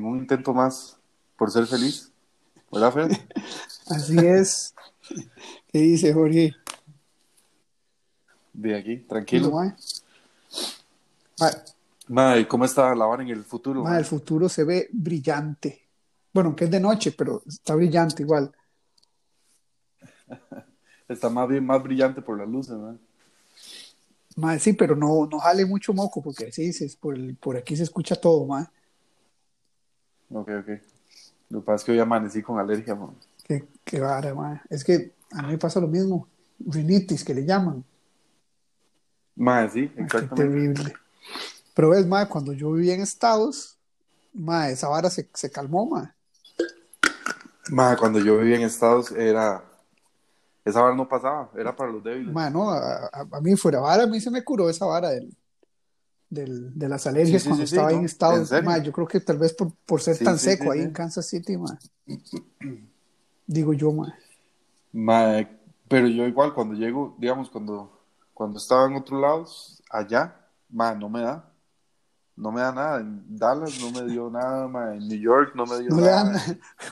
en un intento más por ser feliz. ¿Verdad, Fred? Así es. ¿Qué dice Jorge? De aquí, tranquilo. mae. Mae, ¿cómo está la vara en el futuro? Mae, el futuro se ve brillante. Bueno, que es de noche, pero está brillante igual. Está más bien más brillante por las luces. Mae, sí, pero no, no jale mucho moco, porque sí, por, el- por aquí se escucha todo, mae. Ok, ok. Lo que pasa es que hoy amanecí con alergia, man. Qué, qué vara, mae. Es que a mí me pasa lo mismo. Rinitis, que le llaman. Mae, sí, Ay, Qué exactamente. terrible. Pero es, mae, cuando yo vivía en Estados, mae, esa vara se, se calmó, mae. Mae, cuando yo vivía en Estados era... Esa vara no pasaba, era para los débiles. Mae, no, a, a- a mí fuera vara, a mí se me curó esa vara del, del- de las alergias Sí, sí, cuando sí, estaba ahí ¿no? en ¿En Estados. Mae, yo creo que tal vez por, por ser tan seco ahí en Kansas City, mae. Digo yo, mae. Mae, pero yo igual cuando llego, digamos, cuando, cuando estaba en otros lados, allá, mae, no me da. No me da nada. En Dallas no me dio nada, mae. En New York no me dio No nada.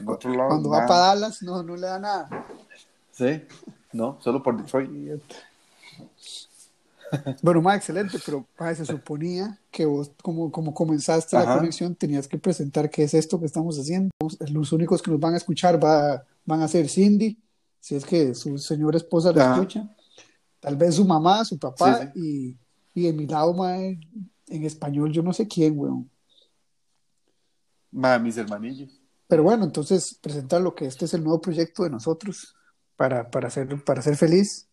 En Cuando va para Dallas, no, no le da nada. Sí, no, solo por Detroit. Bueno, mae, excelente, pero se suponía que vos, como, como comenzaste la conexión, tenías que presentar qué es esto que estamos haciendo. Los únicos que nos van a escuchar va, van a ser Cindy, si es que su señora esposa la Ajá. escucha, tal vez su mamá, su papá, Sí, Y, y de mi lado, mae, en español, yo no sé quién, weón. Mae, mis hermanillos. Pero bueno, entonces presentar lo que este es el nuevo proyecto de nosotros para, para, ser, para ser feliz,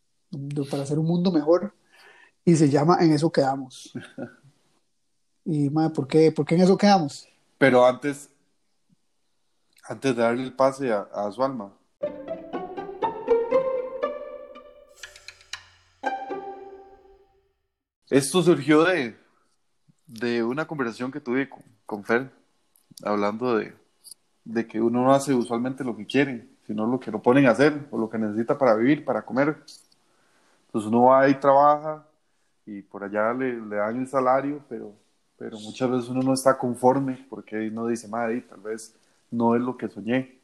para hacer un mundo mejor. Y se llama En eso quedamos. Y, madre, ¿por qué, ¿por qué en eso quedamos? Pero antes, antes de darle el pase a, a su alma, esto surgió de, de una conversación que tuve con, con Fer, hablando de, de que uno no hace usualmente lo que quiere, sino lo que lo ponen a hacer o lo que necesita para vivir, para comer. Entonces uno va y trabaja y por allá le, dan el salario, pero, pero muchas veces uno no está conforme porque uno dice, madre, tal vez no es lo que soñé.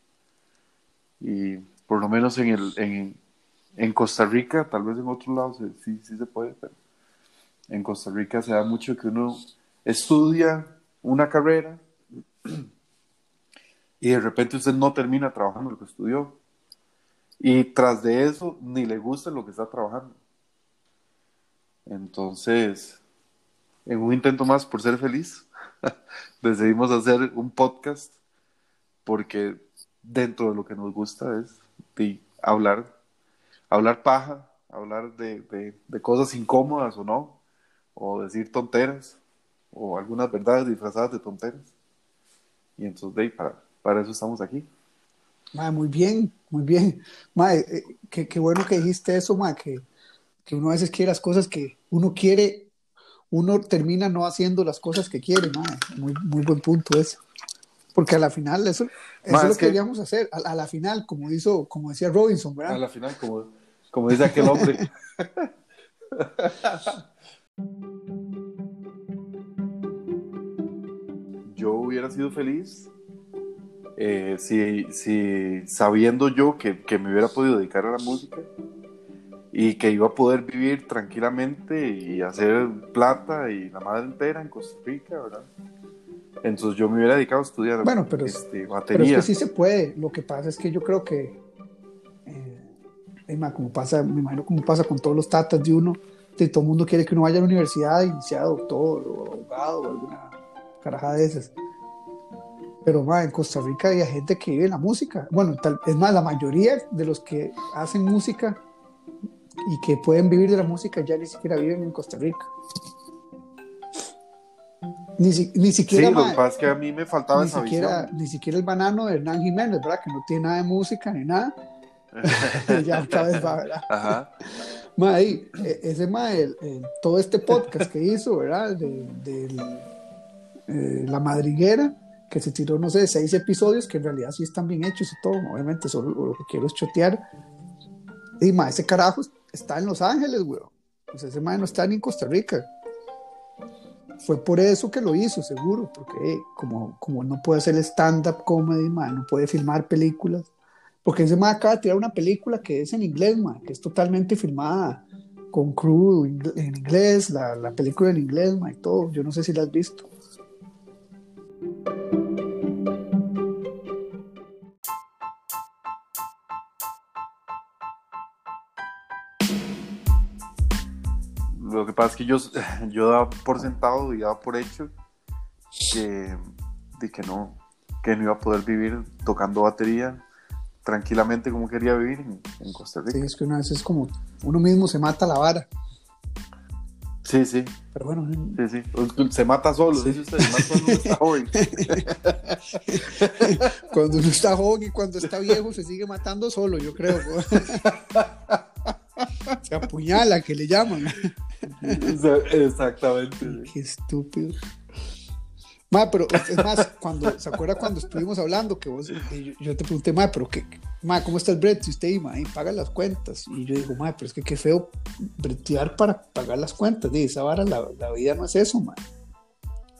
Y por lo menos en, el, en, en Costa Rica, tal vez en otros lados sí, sí se puede, pero en Costa Rica se da mucho que uno estudia una carrera y de repente usted no termina trabajando lo que estudió. Y tras de eso, ni le gusta lo que está trabajando. Entonces, en un intento más por ser feliz, decidimos hacer un podcast porque dentro de lo que nos gusta es hablar, hablar paja, hablar de, cosas incómodas o no, o decir tonteras, o algunas verdades disfrazadas de tonteras. Y entonces, de para, eso estamos aquí. Madre, muy bien, muy bien. Madre, eh, qué, qué bueno que dijiste eso, madre, que, que uno a veces quiere las cosas que uno quiere, uno termina no haciendo las cosas que quiere, madre. Muy, muy buen punto ese. Porque a la final eso, eso es lo que que- queríamos hacer. A, a la final, como hizo, como decía Robinson, A ¿verdad? la final, como, como dice aquel hombre. Yo hubiera sido feliz eh, si, si sabiendo yo que, que me hubiera podido dedicar a la música y que iba a poder vivir tranquilamente y hacer plata y la madre entera en Costa Rica, ¿verdad? Entonces yo me hubiera dedicado a estudiar Bueno, pero es- este, Pero es batería. que sí se puede. Lo que pasa es que yo creo que, eh, como pasa, me imagino como pasa con todos los tatas de uno, de todo el mundo quiere que uno vaya a la universidad y sea doctor o abogado o alguna carajada de esas. Pero ma, en Costa Rica hay gente que vive la música. Bueno, tal, es más, la mayoría de los que hacen música y que pueden vivir de la música ya ni siquiera viven en Costa Rica. Ni, si- ni Sí, siquiera, lo ma, que pasa es que a mí me faltaba ni esa siquiera, visión. ni siquiera el banano de Hernán Jiménez, ¿verdad? Que no tiene nada de música ni nada. ya otra vez va, ¿verdad? Ajá. Ma, e- ese ma, el- el- todo este podcast que hizo, ¿verdad? De, del, eh, La Madriguera, que se tiró, no sé, seis episodios, que en realidad sí están bien hechos y todo. Obviamente, solo lo que quiero es chotear. Y ma, ese carajo está en Los Ángeles, güey. Pues ese ma no está ni en Costa Rica. fue por eso que lo hizo, seguro, porque como, como no puede hacer stand-up comedy, ma, no puede filmar películas, porque ese ma acaba de tirar una película que es en inglés, ma, que es totalmente filmada con crew en inglés, la, la película en inglés, ma, y todo. Yo no sé si la has visto. Lo que pasa es que yo, yo daba por sentado y daba por hecho que, de que, no, que no iba a poder vivir tocando batería tranquilamente como quería vivir en, en Costa Rica. Sí, es que una vez es como uno mismo se mata la vara. Sí, sí. Pero bueno, Sí, sí. Se mata solo, dice usted, se mata cuando uno está joven. cuando uno está joven y cuando está viejo se sigue matando solo, yo creo. se apuñala, que le llaman. Exactamente. Qué estúpido. Ma, pero es más, cuando, ¿se acuerda cuando estuvimos hablando que vos, y yo, yo te pregunté, ma, pero qué, ma, ¿cómo está el brete? Y usted, y, ma, y paga las cuentas. Y yo digo, ma, pero es que qué feo bretear para pagar las cuentas. Dice, esa vara, la, la vida no es eso, ma.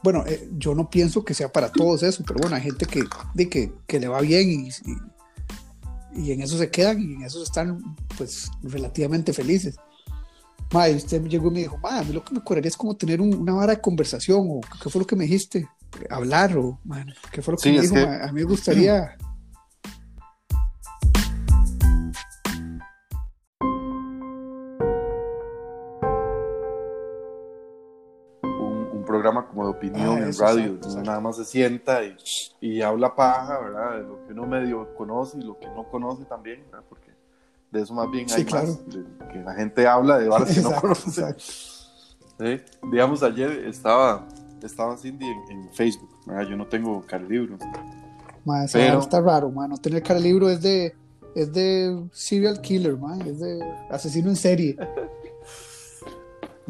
Bueno, eh, yo no pienso que sea para todos eso, pero bueno, hay gente que, de que, que le va bien y, y, y en eso se quedan y en eso están, pues, relativamente felices. Ma, y usted llegó y me dijo, ma, a mí lo que me correría es como tener un, una vara de conversación, o qué fue lo que me dijiste, hablar, o, man, qué fue lo que Sí, me dijo, que- ma? a mí me gustaría... un, un programa como de opinión Ah, en radio, exacto, donde exacto. nada más se sienta y, y habla paja, ¿verdad? De lo que uno medio conoce y lo que no conoce también, ¿verdad? Porque de eso más bien Sí, hay claro. más, de- que la gente habla de varas que no conoce. ¿sí? Digamos, ayer estaba, estaba Cindy en, en Facebook, ¿verdad? Yo no tengo libro. Ma, esa Pero- está raro, ma, no tener cara de libro es de, es de serial killer, ma, es de asesino en serie.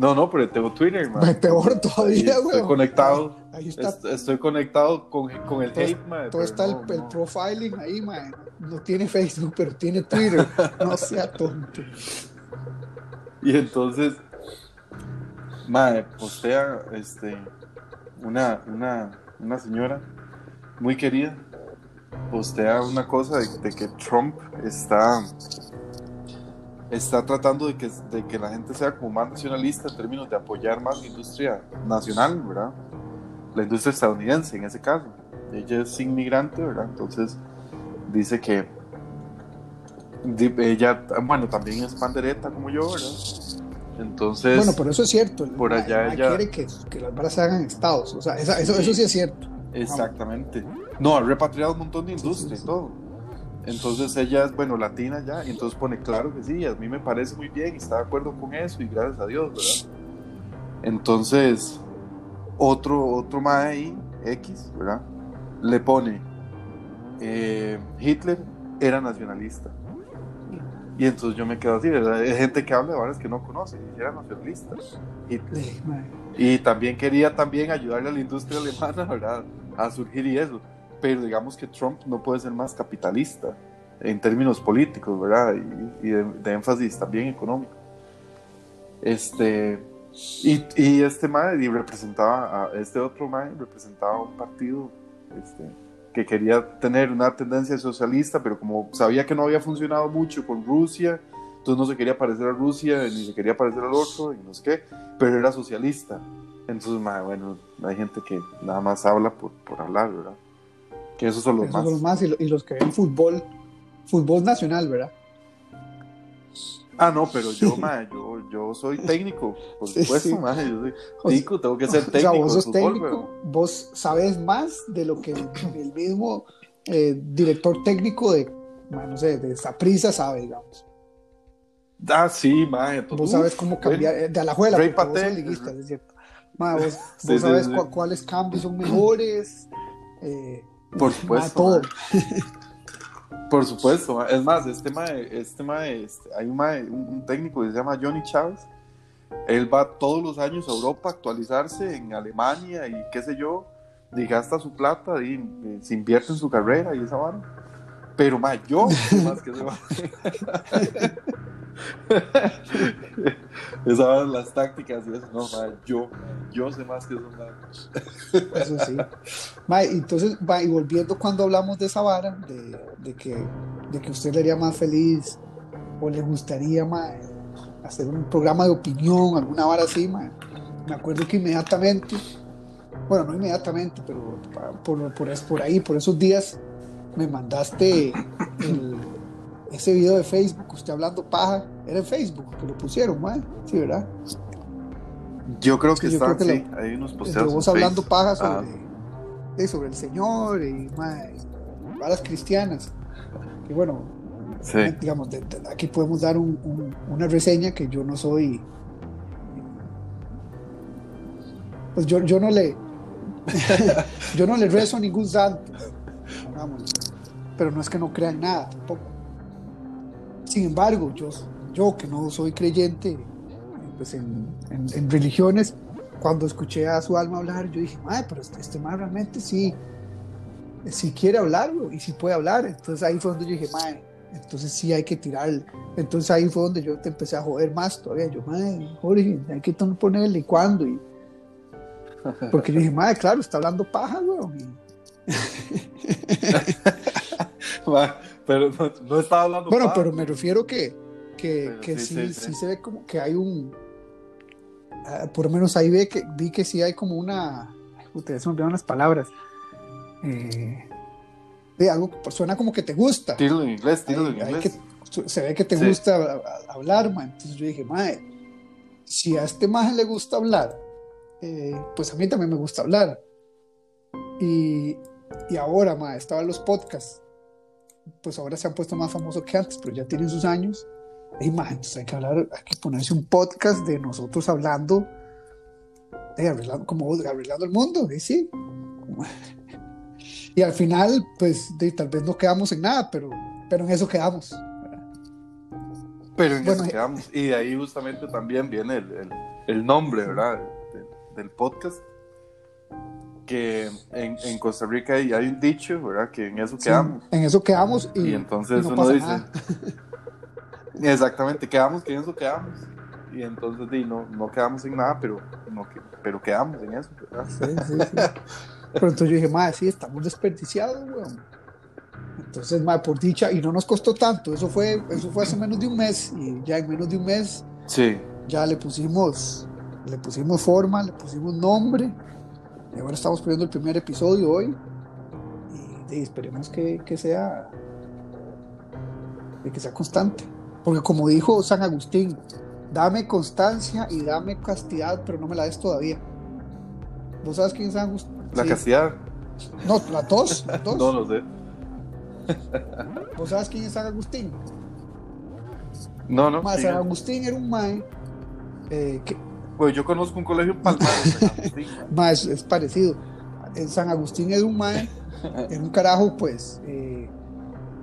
No, no, pero tengo Twitter, man. Ma, peor todavía, Estoy weón. conectado. Ahí está, est- Estoy conectado con, con el Todo- hate, man, todo está el, no, el no. profiling ahí, ma, no tiene Facebook, pero tiene Twitter, no sea tonto. Y entonces, madre, postea este, una, una, una señora muy querida, postea una cosa de, de que Trump está, está tratando de que, de que la gente sea como más nacionalista en términos de apoyar más la industria nacional, ¿verdad? La industria estadounidense en ese caso. Ella es inmigrante, ¿verdad? Entonces dice que ella, bueno, también es pandereta como yo, ¿verdad? Entonces, Bueno, pero eso es cierto. por allá ella- quiere que, que las varas se hagan en Estados. O sea, esa- eso, eso sí es cierto. exactamente. No, ha repatriado un montón de industria sí, sí. y todo. Entonces ella es, bueno, latina ya, y entonces pone, claro que sí, a mí me parece muy bien y está de acuerdo con eso y gracias a Dios, ¿verdad? Entonces, otro, otro más ahí, X, ¿verdad? Le pone, eh, Hitler era nacionalista. Y entonces yo me quedo así, ¿verdad? Hay gente que habla de varas que no conoce, y era nacionalista. Hitler. Y también quería también ayudarle a la industria alemana, ¿verdad? A surgir y eso. Pero digamos que Trump no puede ser más capitalista en términos políticos, ¿verdad? Y, y de, de énfasis también económico. Este, y, y este mae y representaba, a, este otro mae representaba un partido este, que quería tener una tendencia socialista, pero como sabía que no había funcionado mucho con Rusia, entonces no se quería parecer a Rusia, ni se quería parecer al otro, y no sé qué, pero era socialista. Entonces, mae, bueno, hay gente que nada más habla por, por hablar, ¿verdad? Que esos son los esos más. son los más y, lo- y los que ven fútbol, fútbol nacional, ¿verdad? Ah, no, pero yo, mae, yo, yo soy técnico, por supuesto, sí. yo soy O sea- tico, tengo que ser O sea, técnico vos sos fútbol, técnico, vos sabes más de lo que el, mismo eh, director técnico de, ma, no sé, de Saprissa sabe, digamos. Ah, sí, mae. Vos sabes cómo cambiar, eh, de Alajuela, Ray porque vos sos Paté. liguista, es cierto. Ma, vos, Sí, vos sí, sabes cu- cuáles cambios son mejores. eh, Por supuesto. Por supuesto, es más, este mae, este mae, este, hay un, mae, un, técnico que se llama Johnny Chávez. Él va todos los años a Europa a actualizarse en Alemania y qué sé yo, y gasta su plata y, se invierte en su carrera y esa vara. Pero mae, yo más que ese mae. Esas las tácticas y eso, no, mae, yo, yo sé más que esos maes. Eso sí. Mae, entonces, va, y volviendo cuando hablamos de esa vara, de, de que, de que usted le haría más feliz o le gustaría hacer un programa de opinión, alguna vara así, me acuerdo que inmediatamente, bueno, no inmediatamente, pero por, por, por ahí, por esos días, me mandaste el, ese video de Facebook, usted hablando paja, era en Facebook que lo pusieron, mae, sí, ¿verdad? Yo creo que Sí, está, creo que sí, hay unos posteos. vos hablando paja Ah, sobre, eh, sobre el Señor y mae, varas cristianas. Y bueno, sí. digamos, de- de- aquí podemos dar un- un- una reseña que yo no soy. Pues yo, yo no le. yo no le rezo a ningún santo. Pero no es que no crea en nada tampoco. Sin embargo, yo, yo que no soy creyente pues en, en- en religiones, cuando escuché a su alma hablar, yo dije, madre, pero este, este man realmente sí, sí quiere hablarlo y sí puede hablar. Entonces ahí fue donde yo dije, madre, entonces sí hay que tirar. Entonces ahí fue donde yo te empecé a joder más todavía. Yo, madre, Jorge, hay que ponerle y cuándo. Y, porque yo dije, madre, claro, está hablando paja, weón. Ma, Pero no, no estaba hablando. Bueno, pero me refiero que, que, que sí, sí, sí, sí, se ve como que hay un. ah, por lo menos ahí ve que, vi que sí hay como una. se me olvidaron las palabras. Eh, de algo suena como que te gusta. Tíralo en inglés, Hay- en inglés. que- se ve que te gusta hablar, man. Entonces yo dije, mae, si a este maje le gusta hablar, eh, pues a mí también me gusta hablar. Y, y ahora, mae, estaban los podcasts. Pues ahora se han puesto más famosos que antes, pero ya tienen sus años. Y entonces hay que hablar, hay que ponerse un podcast de nosotros hablando, de arreglando, como arreglando el mundo, y sí. Y al final, pues de- tal vez no quedamos en nada, pero, pero en eso quedamos. Pero en Bueno, eso quedamos. Y de ahí justamente también viene el, el- el nombre, ¿verdad? Del, del podcast. Que en, en Costa Rica hay, hay un dicho, ¿verdad? Que en eso Sí, quedamos. en eso quedamos y, Y entonces y no uno pasa dice. nada. Exactamente, quedamos que en eso quedamos. Y entonces di, no, no quedamos en nada, pero, no, pero quedamos en eso, ¿verdad? Sí, sí, sí. Pero entonces yo dije, madre, sí, estamos desperdiciados, weón. Entonces, madre, por dicha, y no nos costó tanto, eso fue, eso fue hace menos de un mes, y ya en menos de un mes Sí, ya le pusimos, le pusimos forma, le pusimos nombre, y ahora estamos poniendo el primer episodio hoy, y, y esperemos que, que sea, que sea constante, porque como dijo San Agustín, dame constancia y dame castidad, pero no me la des todavía. ¿Vos sabes quién es San Agustín? la Sí. castidad, No, las dos, las dos. no lo sé. ¿Vos sabes quién es San Agustín? No, no. San. Agustín era un mae eh, que Pues yo conozco un colegio en Palmares. Mae, es, parecido. En San Agustín era un mae, era un carajo, pues. Eh,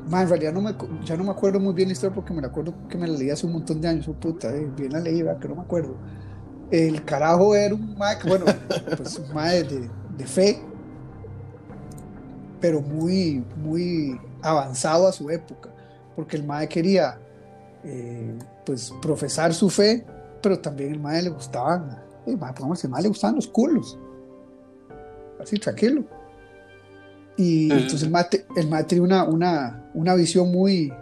mae, en realidad no me, ya no me acuerdo muy bien la historia porque me la acuerdo que me la leí hace un montón de años. Oh, puta, eh, bien la leí, ¿verdad? que no me acuerdo. El carajo era un mae, bueno, pues un mae de, de fe, pero muy, muy avanzado a su época, porque el mae quería, eh, pues, profesar su fe, pero también el mae le gustaban, eh, mae, pongamos, el mae le gustaban los culos, así tranquilo. Y Sí. entonces el mae, el mae tenía una, una, una visión muy,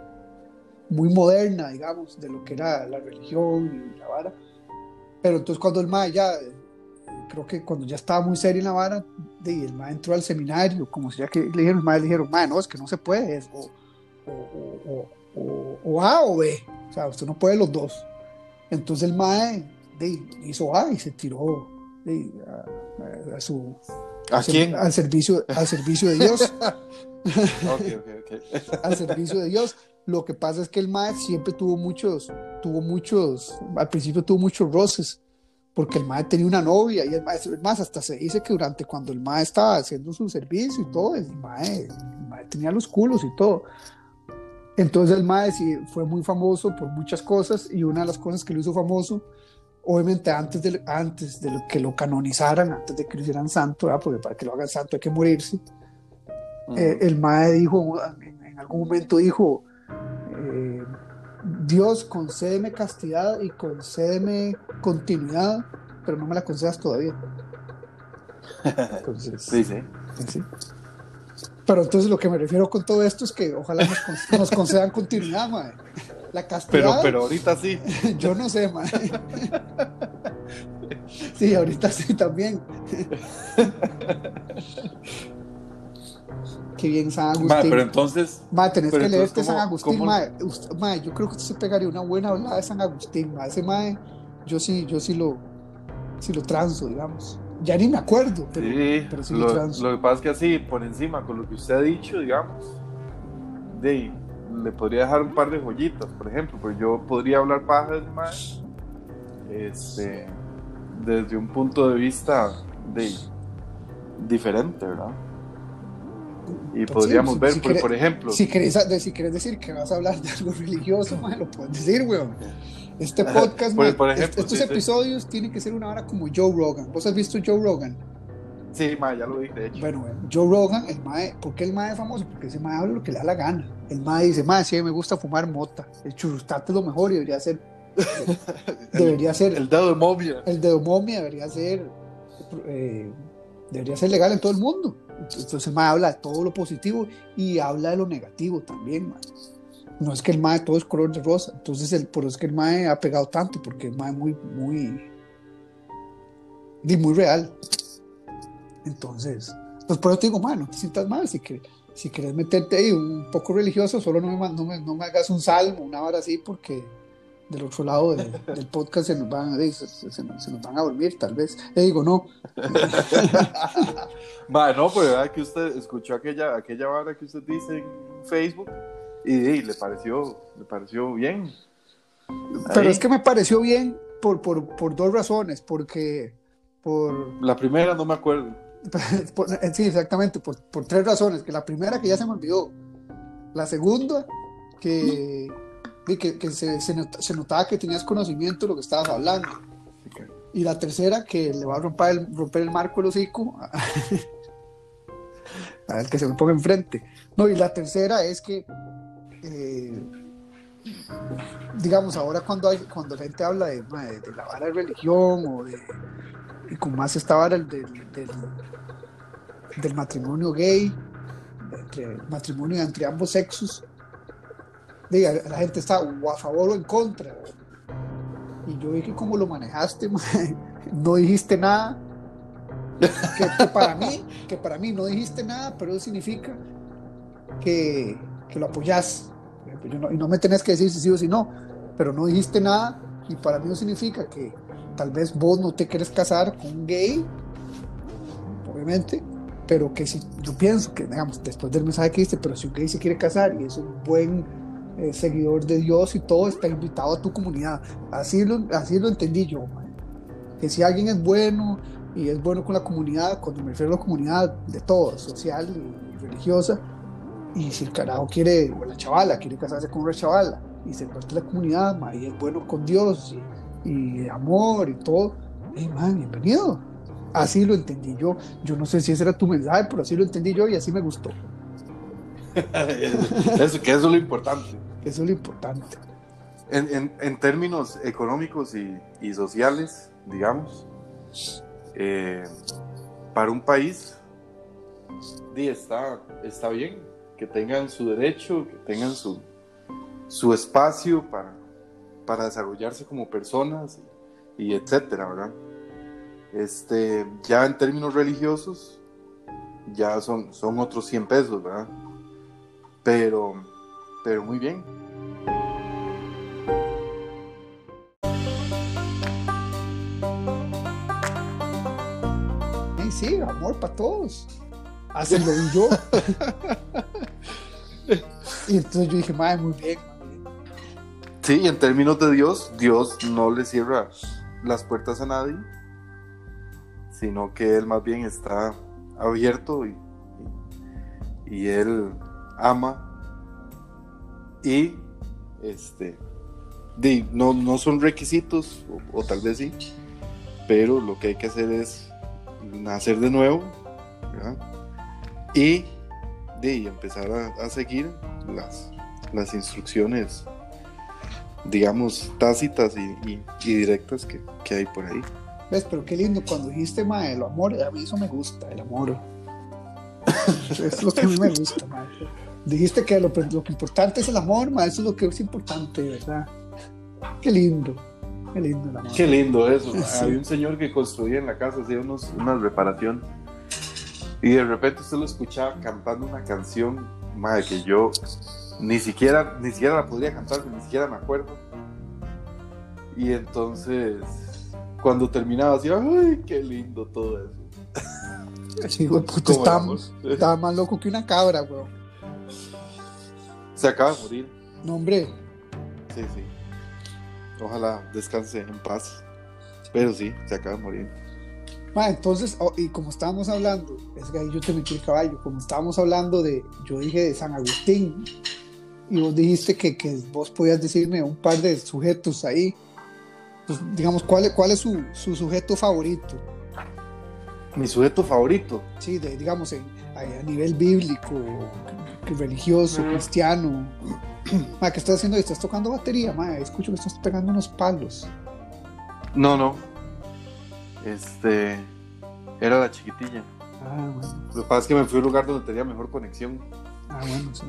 muy moderna, digamos, de lo que era la religión y la vara. Pero entonces cuando el mae ya, creo que cuando ya estaba muy serio en la vara, el mae entró al seminario, como si ya que le dijeron, el mae le dijeron, mae, no, es que no se puede, es o, o, o, o, o- o A o B, o sea, usted no puede los dos. Entonces el mae de, hizo A y se tiró de, a, a- a su, ¿A quién? al servicio, al servicio de Dios. Ok, ok, ok. al servicio de Dios. Lo que pasa es que el MAE siempre tuvo muchos, tuvo muchos, al principio tuvo muchos roces, porque el MAE tenía una novia y el MAE, más, hasta se dice que durante cuando el MAE estaba haciendo su servicio y todo, el MAE, el MAE tenía los culos y todo. Entonces el MAE sí fue muy famoso por muchas cosas y una de las cosas que lo hizo famoso, obviamente antes de, antes de que lo canonizaran, antes de que lo hicieran santo, ¿verdad? porque para que lo hagan santo hay que morirse, eh, el MAE dijo, en, en algún momento dijo, eh, Dios, concédeme castidad y concédeme continuidad, pero no me la concedas todavía. Entonces, Sí, sí. sí. Pero entonces lo que me refiero con todo esto es que ojalá nos, con- nos concedan continuidad, mae. La Pero, castidad, pero ahorita sí. yo no sé, mae. Sí, ahorita sí también. Qué bien San Agustín. pero entonces, Ma, tenés Pero que leerte San ¿cómo- Agustín, cómo- ma. Usted- ma, yo creo que usted se pegaría una buena hablada de San Agustín, ma. Ese mae, yo sí, yo sí lo, sí lo transo, digamos. Ya ni me acuerdo, pero sí, pero sí lo lo, que pasa es que así, por encima, con lo que usted ha dicho, digamos, de, le podría dejar un par de joyitas, por ejemplo, pues yo podría hablar paja de más, este, desde un punto de vista de, diferente, ¿verdad? Y Pues podríamos ver, si por, quiere- por ejemplo, Si querés, si querés decir que vas a hablar de algo religioso, ma, lo puedes decir, weón. Este podcast, Por- ejemplo, estos sí, sí. episodios tienen que ser una hora como Joe Rogan. ¿Vos has visto Joe Rogan? sí, ma, ya lo dije, de hecho. Bueno, Joe Rogan, el mae, ¿por qué el mae es famoso? Porque ese mae habla lo que le da la gana. El mae dice, mae, sí, me gusta fumar mota. El churrustate es lo mejor y debería ser, debería ser, El dedo de momia. el de momia debería ser, eh, debería ser legal en todo el mundo. Entonces el mae habla de todo lo positivo y habla de lo negativo también, mae. No es que el mae todo es color de rosa. Entonces, el, por eso es que el mae ha pegado tanto, porque el mae es muy, muy, y muy real. Entonces, pues por eso te digo, mae, no te sientas mal. Si, que, si quieres meterte ahí un poco religioso, solo no me, no me, no me hagas un salmo, una hora así, porque del otro lado de- del podcast se nos, van, eh, se, se- se nos, van a dormir, tal vez. Le digo, no, Ma, no, pero que usted escuchó aquella, aquella vara que usted dice en Facebook y, y le pareció, le pareció bien. pero Ahí. es que me pareció bien por, por, por dos razones, porque por, La primera no me acuerdo. por- eh, sí, exactamente, por, por tres razones. Que la primera que ya se me olvidó, la segunda que, que, que se, se not- se notaba que tenías conocimiento de lo que estabas hablando. Y la tercera, que le va a romper el, romper el marco el hocico a ver que se me ponga enfrente. No, y la tercera es que, eh, digamos, ahora cuando, hay, cuando la gente habla de, la vara de religión o de, y con más esta vara del, del, matrimonio gay, matrimonio entre ambos sexos, diga, la gente está o a favor o en contra. Y yo vi que como lo manejaste, ma, no dijiste nada. Que para mí, que para mí no dijiste nada, pero eso significa que, que lo apoyas. Yo no- y no me tenés que decir si sí o si no, pero no dijiste nada y para mí no significa que tal vez vos no te quieres casar con un gay, obviamente, pero que si yo pienso que, digamos, después del mensaje que diste, pero si un gay se quiere casar y es un buen eh, seguidor de Dios y todo, está invitado a tu comunidad. Así lo, así lo entendí yo, que si alguien es bueno y es bueno con la comunidad, cuando me refiero a la comunidad de todo, social y religiosa, y si el carajo quiere, o la chavala quiere casarse con una chavala y se parte de la comunidad, ma, y es bueno con Dios y, y amor y todo, hey, man, bienvenido. Así lo entendí yo. Yo no sé si ese era tu mensaje, pero así lo entendí yo y así me gustó. eso, que eso es lo importante. Eso es lo importante. En, en- en términos económicos y, y sociales, digamos, eh, para un país, está, está bien que tengan su derecho, que tengan su, su espacio para, para desarrollarse como personas y, y etcétera, ¿verdad? Este, ya en términos religiosos, ya son, son otros 100 pesos, ¿verdad? Pero, pero muy bien. Hey, sí, amor para todos. Así lo vi yo. y entonces yo dije, madre, muy bien. muy bien". Sí, y en términos de Dios, Dios no le cierra las puertas a nadie, sino que Él más bien está abierto y, y, y Él ama y este no, no son requisitos, o, o tal vez sí, pero lo que hay que hacer es nacer de nuevo ¿verdad? Y de empezar a, a seguir las, las instrucciones digamos, tácitas y, y- y directas que, que hay por ahí. ¿Ves? Pero qué lindo cuando dijiste, mae, el amor, a mí eso me gusta, el amor. es lo que a mí me gusta, mae. Dijiste que lo, lo que importante es el amor, mae, eso es lo que es importante, ¿verdad? Qué lindo, qué lindo el amor. Qué lindo eso. Sí. Había un señor que construía en la casa, hacía unos, una reparación. Y de repente usted lo escuchaba cantando una canción, madre, que yo ni siquiera, ni siquiera la podría cantar, ni siquiera me acuerdo. Y entonces, cuando terminaba, decía, ¡ay, qué lindo todo eso! Sí, güey, el estaba, estaba más loco que una cabra, weón. Se acaba de morir. No, hombre, Sí, sí. Ojalá descanse en paz. Pero sí, se acaba de morir. Ma, entonces, oh, y como estábamos hablando, es que ahí yo te metí el caballo, como estábamos hablando de, yo dije de San Agustín, y vos dijiste que, que vos podías decirme un par de sujetos ahí, pues, digamos, ¿cuál, es- cuál es su, su sujeto favorito? Mi sujeto favorito. Sí, de, digamos, en- a, a nivel bíblico, religioso, cristiano. Ma, ¿qué estás haciendo? Estás tocando batería, ma, escucho que estás pegando unos palos. No, no. Este. Era la chiquitilla. Ah, bueno, Lo que pasa es que me fui a un lugar donde tenía mejor conexión. ah, bueno, sí.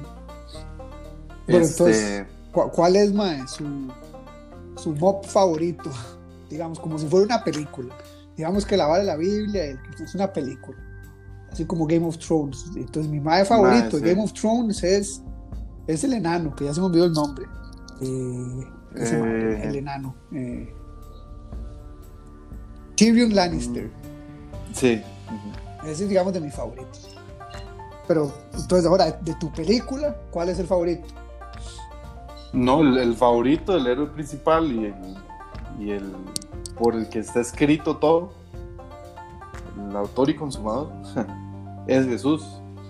Bueno, Este, entonces- ¿Cu- ¿Cuál es, mae, su, su mob favorito? Digamos, como si fuera una película. Digamos que la vale la Biblia, es una película. Así como Game of Thrones. Entonces, mi mae favorito de sí. Game of Thrones es, es el enano, que ya se me olvidó el nombre. Eh, Eh. el enano. eh, Tyrion Lannister. Sí. Ese es, digamos, de mis favoritos. Pero, entonces, ahora, de tu película, ¿cuál es el favorito? No, el, el favorito, el héroe principal y el, y el por el que está escrito todo, el autor y consumador, es Jesús.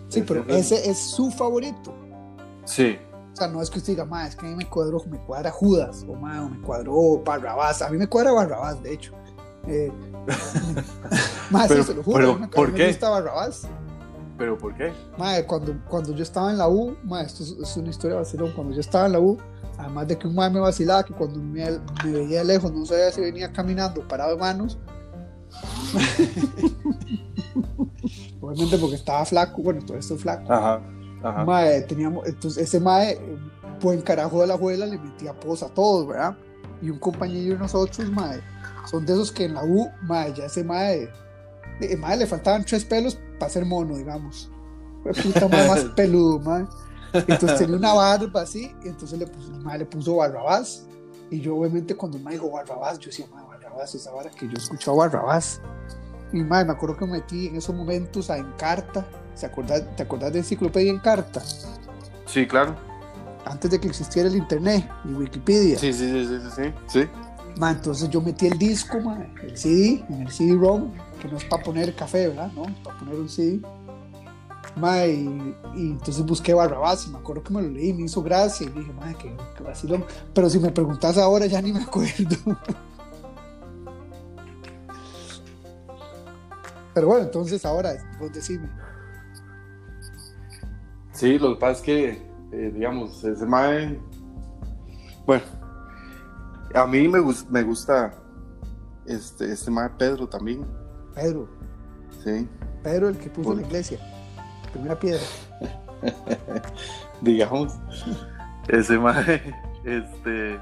Sí, pero ese es su favorito. Sí. O sea, no es que usted diga, ma, es que a mí me cuadró, me cuadra Judas, o, ma, o me cuadró Barrabás. A mí me cuadra Barrabás, de hecho. Eh, Pero- se lo juro. pero, ¿por me qué? gusta Barrabás. ¿Pero por qué? Ma, cuando, cuando yo estaba en la U, ma, esto es, es una historia de vacilón. Cuando yo estaba en la U, además de que un ma me vacilaba, que cuando me, me veía de lejos, no sabía si venía caminando parado de manos. Obviamente porque estaba flaco, bueno, todo esto es flaco. Ajá. Ajá. Mae, teníamos, entonces ese mae, eh, buen carajo de la abuela, le metía pos a todos, ¿verdad? Y un compañero de nosotros, mae, son de esos que en la U, mae, ya ese mae, el mae le faltaban tres pelos para ser mono, digamos. Fue puta mae más peludo, mae. Entonces tenía una barba así, y entonces le puso, mae le puso Barrabás. Y yo, obviamente, cuando mae dijo Barrabás, yo decía, mae, Barrabás, esa vara que yo escuchaba Barrabás. Y mae, me acuerdo que me metí en esos momentos a Encarta. ¿Se acordás, ¿Te acordás de Enciclopedia Encarta? Sí, claro. Antes de que existiera el internet y Wikipedia. Sí, sí, sí, sí, sí, sí. Ma, entonces yo metí el disco, ma, el CD, en el CD-ROM, que no es para poner café, ¿verdad? No, para poner un CD. Ma, y, entonces busqué Barrabás y me acuerdo que me lo leí, me hizo gracia y dije, madre, qué, qué. Pero si me preguntas ahora ya ni me acuerdo. Pero bueno, entonces ahora vos decime. Sí, lo que pasa es que, eh, digamos, ese mae. Bueno, a mí me, me gusta este, este mae Pedro también. Pedro, Sí. Pedro el que puso la iglesia, primera piedra. digamos, ese mae, este,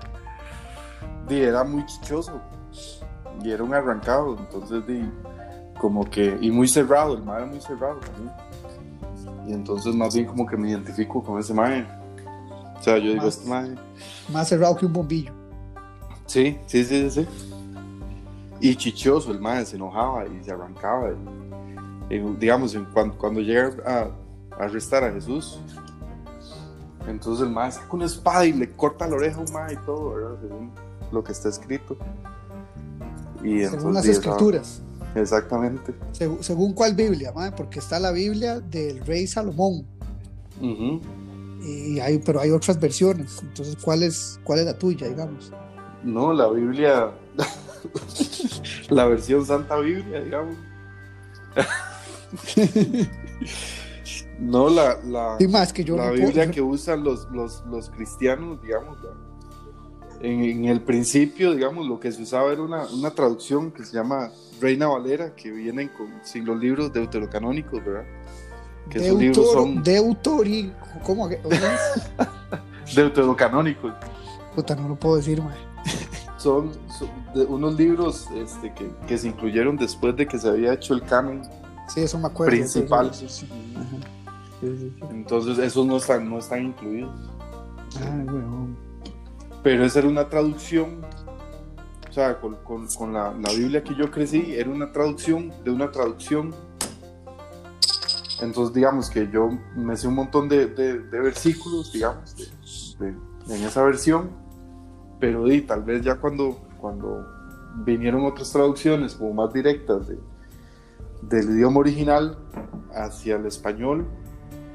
di, era muy chichoso y era un arrancado, entonces, di, como que, y muy cerrado, el mae era muy cerrado también. Y entonces, más bien, como que me identifico con ese mae. O sea, yo digo, Más- este mae. Más cerrado que un bombillo. Sí, sí, sí, sí. Y chichoso, el mae se enojaba y se arrancaba. y- digamos, en cuando, llega a, a arrestar a Jesús, entonces el mae saca una espada y le corta la oreja a un mae y todo, ¿verdad? Según lo que está escrito. Y Según las esa- escrituras. Exactamente. Según cuál Biblia, mae? porque está la Biblia del rey Salomón. Ujú. Y hay, pero hay otras versiones. Entonces, ¿cuál es, cuál es la tuya, digamos? No, la Biblia, la versión Santa Biblia, digamos. no, la, la, Y más que yo la no Biblia que usan los, los, los cristianos, digamos, en, en el principio, digamos, lo que se usaba era una, una traducción que se llama Reina Valera, que vienen con, sin los libros deuterocanónicos, ¿verdad? Que esos libros son Deutori, ¿cómo deuterocanónicos. Puta, no lo puedo decir, mae. Son, son de unos libros este, que, que se incluyeron después de que se había hecho el canon. Sí, eso me acuerdo. Principal. Sí. Entonces, esos no están, no están incluidos. Ah, weón. Pero esa era una traducción, o sea, con, con- con la, la Biblia que yo crecí, era una traducción de una traducción. Entonces, digamos que yo me sé un montón de, de- de versículos, digamos, de- de- en esa versión, pero di, tal vez ya cuando, cuando vinieron otras traducciones como más directas de- del idioma original hacia el español,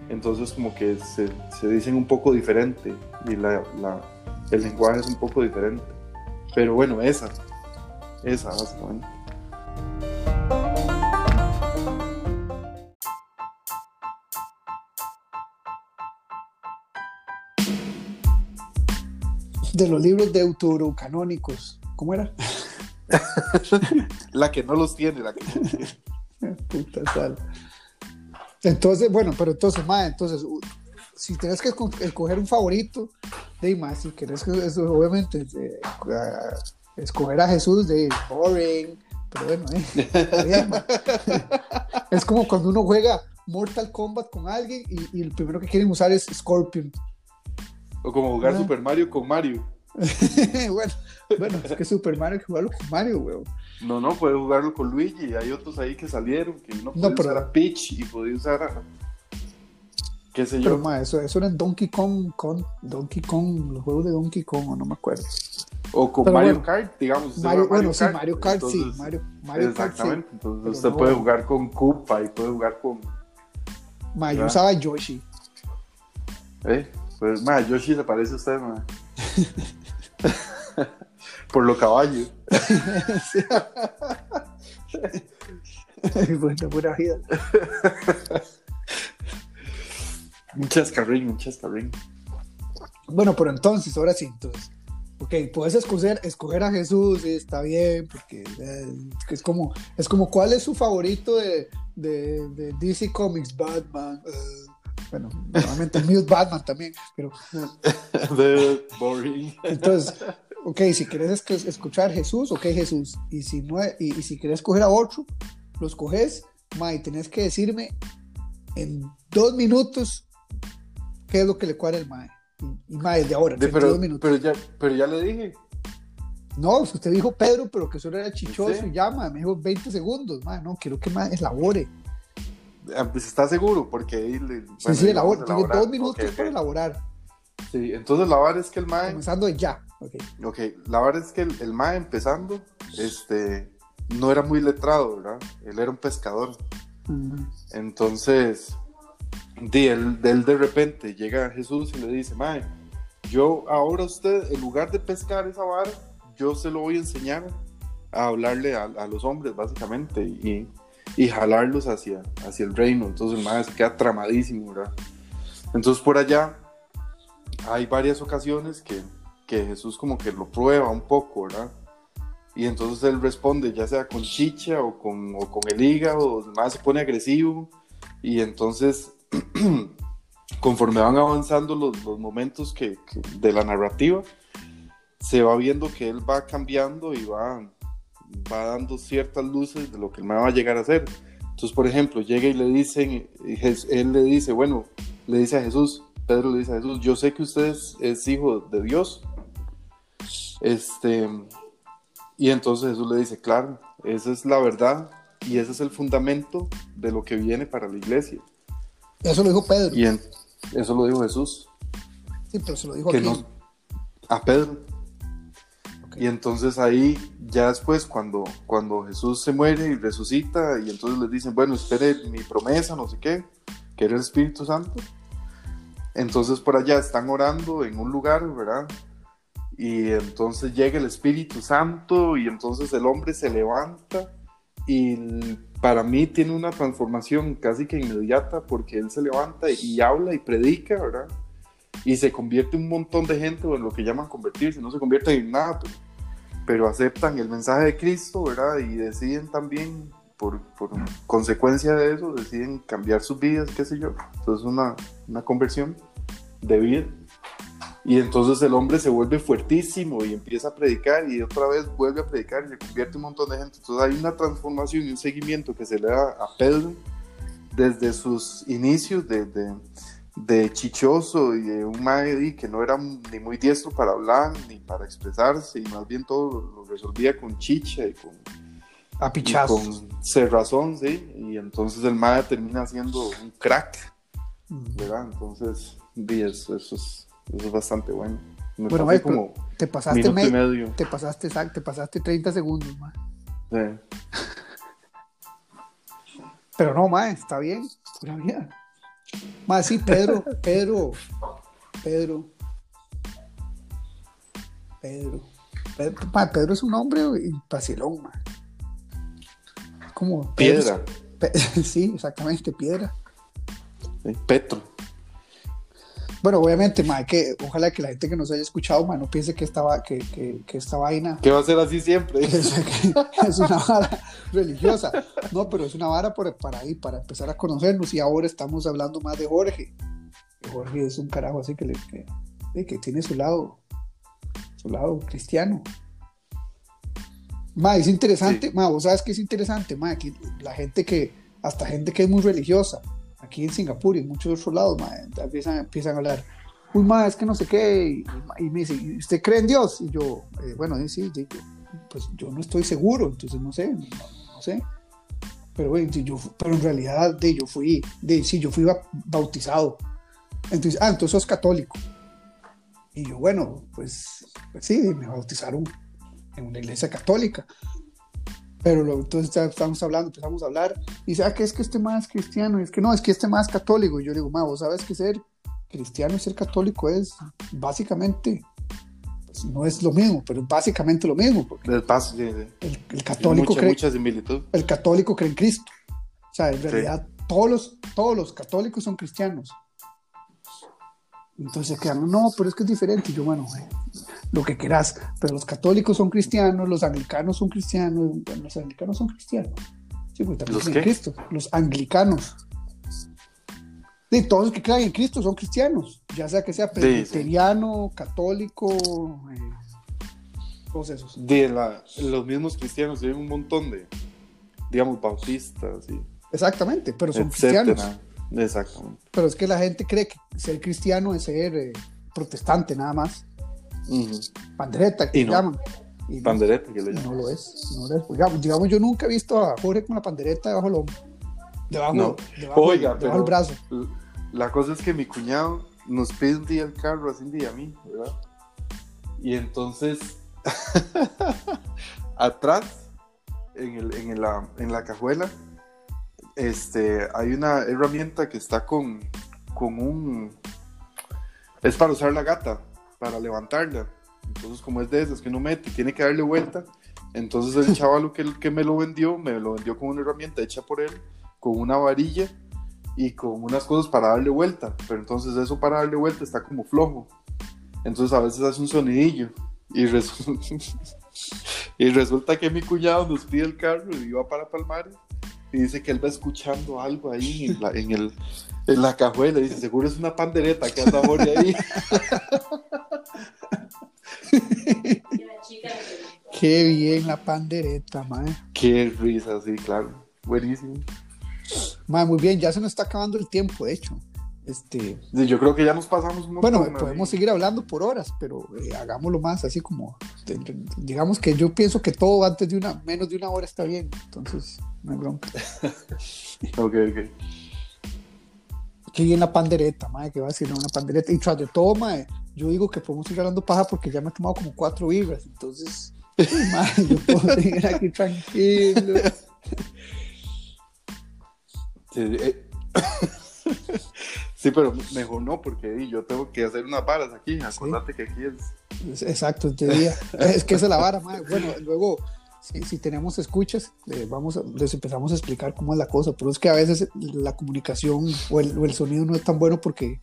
entonces como que se, se dicen un poco diferente y la, la- el lenguaje es un poco diferente. Pero bueno, esa, esa básicamente. De los libros deuterocanónicos. ¿Cómo era? La que no los tiene, la que no los tiene. Puta tal. Entonces, bueno, pero entonces, mae, entonces, si tienes que esco- escoger un favorito, de más, si querés que eso, obviamente, eh, escoger a Jesús de boring, pero bueno, eh, es como cuando uno juega Mortal Kombat con alguien y, y el primero que quieren usar es Scorpion. O como jugar Ah. Super Mario con Mario. bueno, bueno, es que Super Mario hay que jugarlo con Mario, weón. No, no, puedes jugarlo con Luigi. Hay otros ahí que salieron que uno No, pero- usar a Peach y podía usar a. ¿Qué sé Pero, yo? mae, eso, eso era en Donkey Kong, con Donkey Kong, los juegos de Donkey Kong, o no me acuerdo. O con pero Mario bueno. Kart, digamos. Mario, juega bueno, sí, Mario Kart, sí, Mario, Mario Kart, sí. Exactamente. Entonces Pero usted no- puede jugar con Koopa y puede jugar con. Ma, yo usaba Yoshi. ¿Eh? Pues, ma, Yoshi se parece a usted, ma. Por lo caballo. Buena, buena vida. Un chascarrín, un chascarrín. Bueno, pero entonces, ahora sí, entonces. Ok, puedes escoger, escoger a Jesús, sí, está bien, porque eh, es como, es como, ¿cuál es su favorito de, de, de DC Comics? Batman. eh, bueno, normalmente el mío es Batman también, pero The boring. Entonces, ok, si quieres esc- escuchar Jesús, ok, Jesús. Y si, no, y, y si quieres escoger a otro, lo escoges, ma, y tenés que decirme en dos minutos qué es lo que le cuadra el mae. Y, y ma, desde ahora, De- 32 pero, minutos. pero, ya, pero ya le dije. No, usted dijo Pedro, pero que solo era chichoso Sí. y ya, ma, me dijo 20 segundos, ma, no, quiero que más elabore. Ah, Pues está seguro, porque ahí le. Sí, bueno, sí, ahí elabore. vamos a Tiene dos minutos Ok, ok. para elaborar, Sí, entonces la vara es que el mae. comenzando ya. Ok. Ok, la verdad es que el, el mae empezando, este, no era muy letrado, ¿verdad? Él era un pescador. Entonces, de él, de él de repente llega Jesús y le dice, mae, yo ahora a usted, en lugar de pescar esa vara, yo se lo voy a enseñar a hablarle a, a los hombres, básicamente, y, y jalarlos hacia, hacia el reino. Entonces el queda tramadísimo, ¿verdad? Entonces por allá hay varias ocasiones que, que Jesús como que lo prueba un poco, ¿verdad? Y entonces él responde, ya sea con chicha o con, o con el hígado, el se pone agresivo. Y entonces, conforme van avanzando los, los momentos que- de la narrativa, se va viendo que él va cambiando y va, va dando ciertas luces de lo que el mae va a llegar a hacer. Entonces, por ejemplo, llega y le dicen, y él le dice, bueno, le dice a Jesús, Pedro le dice a Jesús, yo sé que usted es, es hijo de Dios. Este, y entonces Jesús le dice, claro, esa es la verdad y ese es el fundamento de lo que viene para la iglesia. Eso lo dijo Pedro. Y en- eso lo dijo Jesús, Sí, pero se lo dijo que aquí. no, a Pedro. Y entonces ahí, ya después, cuando, cuando Jesús se muere y resucita, y entonces les dicen, bueno, espere mi promesa, no sé qué, que era el Espíritu Santo. Entonces por allá están orando en un lugar, ¿verdad? Y entonces llega el Espíritu Santo y entonces el hombre se levanta y para mí tiene una transformación casi que inmediata porque él se levanta y habla y predica, ¿verdad? Y se convierte un montón de gente o en lo que llaman convertirse, no se convierte en nada, pero, pero aceptan el mensaje de Cristo, ¿verdad? Y deciden también, por, por, consecuencia de eso, deciden cambiar sus vidas, qué sé yo. Entonces una, una conversión de vida. Y entonces el hombre se vuelve fuertísimo y empieza a predicar y otra vez vuelve a predicar y se convierte un montón de gente. Entonces hay una transformación y un seguimiento que se le da a Pedro desde sus inicios de, de, de chichoso y de un maestro que no era ni muy diestro para hablar ni para expresarse y más bien todo lo resolvía con chicha y con a con cerrazón, sí, y entonces el maestro termina siendo un crack, ¿verdad? Entonces, eso, eso, es, eso es bastante bueno. Me bueno, Mike, como te pasaste medio. Te pasaste, te pasaste 30 segundos, ma. Sí. Pero no, ma, está bien, pura vida. Más sí, Pedro, Pedro, Pedro, Pedro. Pedro, es un hombre vacilón, man. Como piedra. sí, exactamente, piedra. Petro. Bueno, obviamente, ma, que ojalá que la gente que nos haya escuchado, ma, no piense que esta, que, que, que esta vaina. Que va a ser así siempre. Es, una vara religiosa. No, pero es una vara para, para para empezar a conocernos. Y ahora estamos hablando más de Jorge. Jorge es un carajo así que, le, que, que tiene su lado, su lado cristiano. Ma, es interesante, ma, vos sabes que es interesante, ma, la gente que, hasta gente que es muy religiosa, aquí en Singapur y en muchos otros lados, empiezan, empiezan a hablar, uy, ma, es que no sé qué, y, me dice, ¿usted cree en Dios? Y yo, eh, bueno, sí, sí, pues yo no estoy seguro, entonces no sé, no, sé. Pero, bueno, yo, pero en realidad, de, yo fui, de, sí, yo fui bautizado. Entonces, ah, entonces sos católico. Y yo, bueno, pues, pues sí, me bautizaron en una iglesia católica. Pero lo, entonces estamos hablando, empezamos a hablar, y dice, ah, que es que este más cristiano, y es que no, es que este más católico. Y yo digo, ma, vos sabes que ser cristiano y ser católico es básicamente, pues, no es lo mismo, pero es básicamente lo mismo. Porque el, el, católico cree, mucha similitud. El católico cree en Cristo. O sea, en realidad todos, los, todos los católicos son cristianos. Entonces quedan, no, pero es que es diferente. Y yo, bueno, lo que quieras, pero los católicos son cristianos, los anglicanos son cristianos, bueno, los anglicanos son cristianos. Sí, pues también ¿Los Cristo, los anglicanos. Sí, todos los que creen en Cristo son cristianos, ya sea que sea presbiteriano, católico, eh, todos esos. De los mismos cristianos, hay un montón de, digamos, bautistas. Y Exactamente, pero son cristianos. Exactamente. Pero es que la gente cree que ser cristiano es ser eh, protestante nada más. Pandereta, que llaman. pandereta, que le llaman. No lo es. No lo es. Digamos, yo nunca he visto a Jorge con la pandereta debajo del hombro. Debajo, no. debajo, Oiga, debajo del brazo. La cosa es que mi cuñado nos pide un día el carro, así un día a mí, ¿verdad? Y entonces, atrás, en, el, en, la, en la cajuela, este, hay una herramienta que está con, con un... Es para usar la gata, para levantarla. Entonces, como es de esas que uno mete tiene que darle vuelta, entonces el chaval que, que me lo vendió, me lo vendió con una herramienta hecha por él, con una varilla y con unas cosas para darle vuelta. Pero entonces eso para darle vuelta está como flojo. Entonces a veces hace un sonidillo. Y resulta, y resulta que mi cuñado nos pide el carro y iba para Palmares y dice que él va escuchando algo ahí en la, en el, en la cajuela. Dice, seguro es una pandereta que anda por ahí. Qué bien la pandereta, mae. Qué risa, sí, claro. Buenísimo. Mae, muy bien, ya se nos está acabando el tiempo, de hecho. Este, yo creo que ya nos pasamos un Bueno, podemos seguir hablando por horas, pero eh, hagámoslo más así como, digamos que yo pienso que todo antes de una, menos de una hora está bien, entonces no hay bronca. ok, ok. Qué bien la pandereta, madre, que va a decir una pandereta. Y tras de todo, madre, yo digo que podemos ir hablando paja porque ya me he tomado como cuatro vibras, entonces, madre, yo puedo seguir aquí tranquilo. Sí, pero mejor no, porque yo tengo que hacer unas varas aquí. Acordate que aquí es. Exacto, entendía. es que esa es la vara, madre. Bueno, luego, si, tenemos escuchas, eh, vamos, les empezamos a explicar cómo es la cosa. Pero es que a veces la comunicación o el, sonido no es tan bueno porque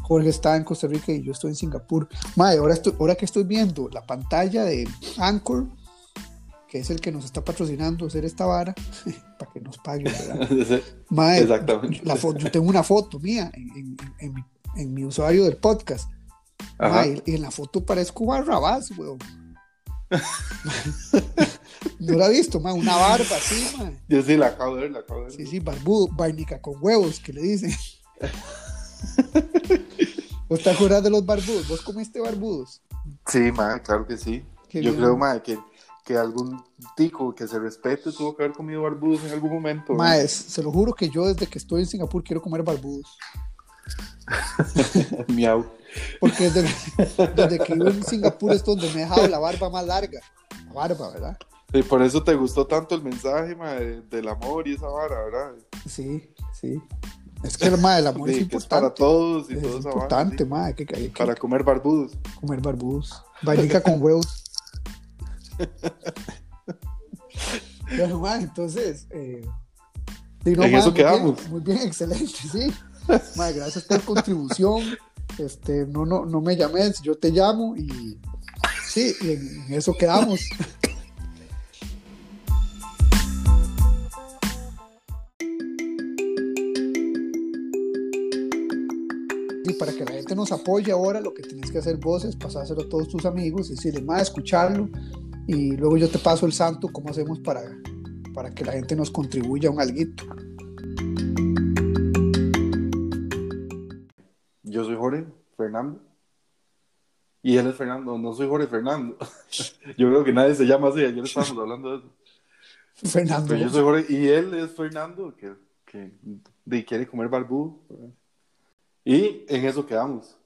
Jorge está en Costa Rica y yo estoy en Singapur. Mae, ahora, estoy, ahora que estoy viendo la pantalla de Anchor, que es el que nos está patrocinando hacer esta vara, para que nos pague, ¿verdad? Exactamente. La foto, yo tengo una foto mía en, en- en mi, en mi usuario del podcast. Y en la foto parezco Barrabás, weón. no la he visto, mae, una barba así, mae. Yo sí la acabo de ver, la acabo de ver. Sí, sí, barbudo, barnica con huevos, que le dicen. ¿Vos te acuerdas de los barbudos? ¿Vos comiste barbudos? Sí, ma, claro que sí. Qué Yo bien. creo, ma, que, que algún tico que se respete tuvo que haber comido barbudos en algún momento. ¿no? Mae, se lo juro que yo desde que estoy en Singapur quiero comer barbudos. Miau. Porque desde, desde que vivo en Singapur es donde me he dejado la barba más larga. La barba, ¿verdad? Y por eso te gustó tanto el mensaje, ma, de- del amor y esa vara, ¿verdad? Sí, sí. Es que el amor Sí, es que es para importante. todos y Es esa vara, importante, sí. hay que, Para comer barbudos. comer barbudos. Barnica con huevos. Bueno, mae, entonces. Eh, En eso bien, quedamos. Muy bien, excelente, sí. Gracias por contribución. Este, no, no, no me llames, yo te llamo y sí, y en, en eso quedamos. Y para que la gente nos apoye ahora, lo que tienes que hacer vos es pasárselo a todos tus amigos y decirle, más escucharlo. Y luego yo te paso el santo, cómo hacemos para, para que la gente nos contribuya un alguito. Yo soy Jorge Fernando. Y él es Fernando. No soy Jorge Fernando. Yo creo que nadie se llama así. Ayer estábamos hablando de eso. Fernando. Pero yo soy Jorge. Y él es Fernando, que, que quiere comer barbudo. Y en eso quedamos.